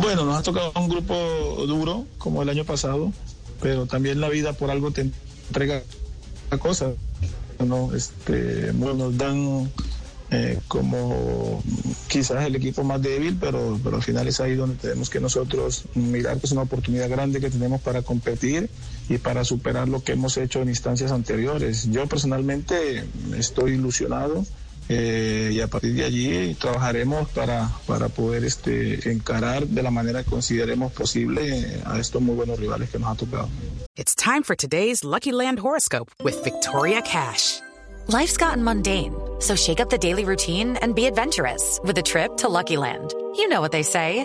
Bueno, nos ha tocado un grupo duro, como el año pasado, pero también la vida por algo te entrega cosas. ¿no? Este, bueno, nos dan eh, como quizás el equipo más débil, pero, pero al final es ahí donde tenemos que nosotros mirar que es una oportunidad grande que tenemos para competir y para superar lo que hemos hecho en instancias anteriores. Yo personalmente estoy ilusionado. Eh, y a partir de allí trabajaremos para, para poder este, encarar de la manera que consideremos posible a estos muy buenos rivales que nos ha tocado. It's time for today's Lucky Land horoscope with Victoria Cash. Life's gotten mundane, so shake up the daily routine and be adventurous with a trip to Lucky Land. You know what they say.